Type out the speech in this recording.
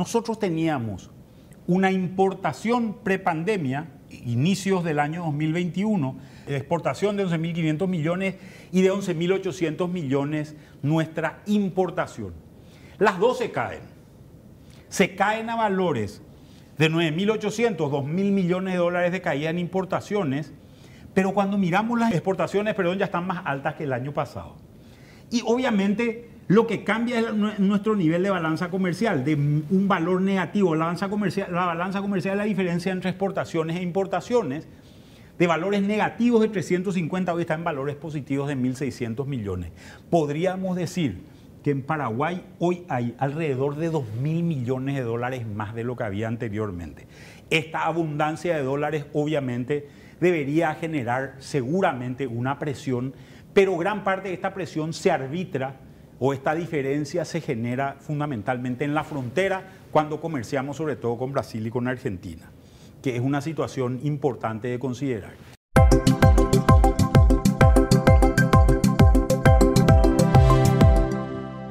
nosotros teníamos una importación prepandemia, inicios del año 2021, de exportación de 11.500 millones y de 11.800 millones nuestra importación. Las dos se caen. Se caen a valores de 9.800, 2.000 millones de dólares de caída en importaciones, pero cuando miramos las exportaciones, perdón, ya están más altas que el año pasado. Y obviamente lo que cambia es nuestro nivel de balanza comercial, de un valor negativo. La balanza comercial, la balanza comercial es la diferencia entre exportaciones e importaciones, de valores negativos de 350, hoy está en valores positivos de 1.600 millones. Podríamos decir que en Paraguay hoy hay alrededor de 2.000 millones de dólares más de lo que había anteriormente. Esta abundancia de dólares obviamente debería generar seguramente una presión, pero gran parte de esta presión se arbitra o esta diferencia se genera fundamentalmente en la frontera cuando comerciamos sobre todo con Brasil y con Argentina, que es una situación importante de considerar.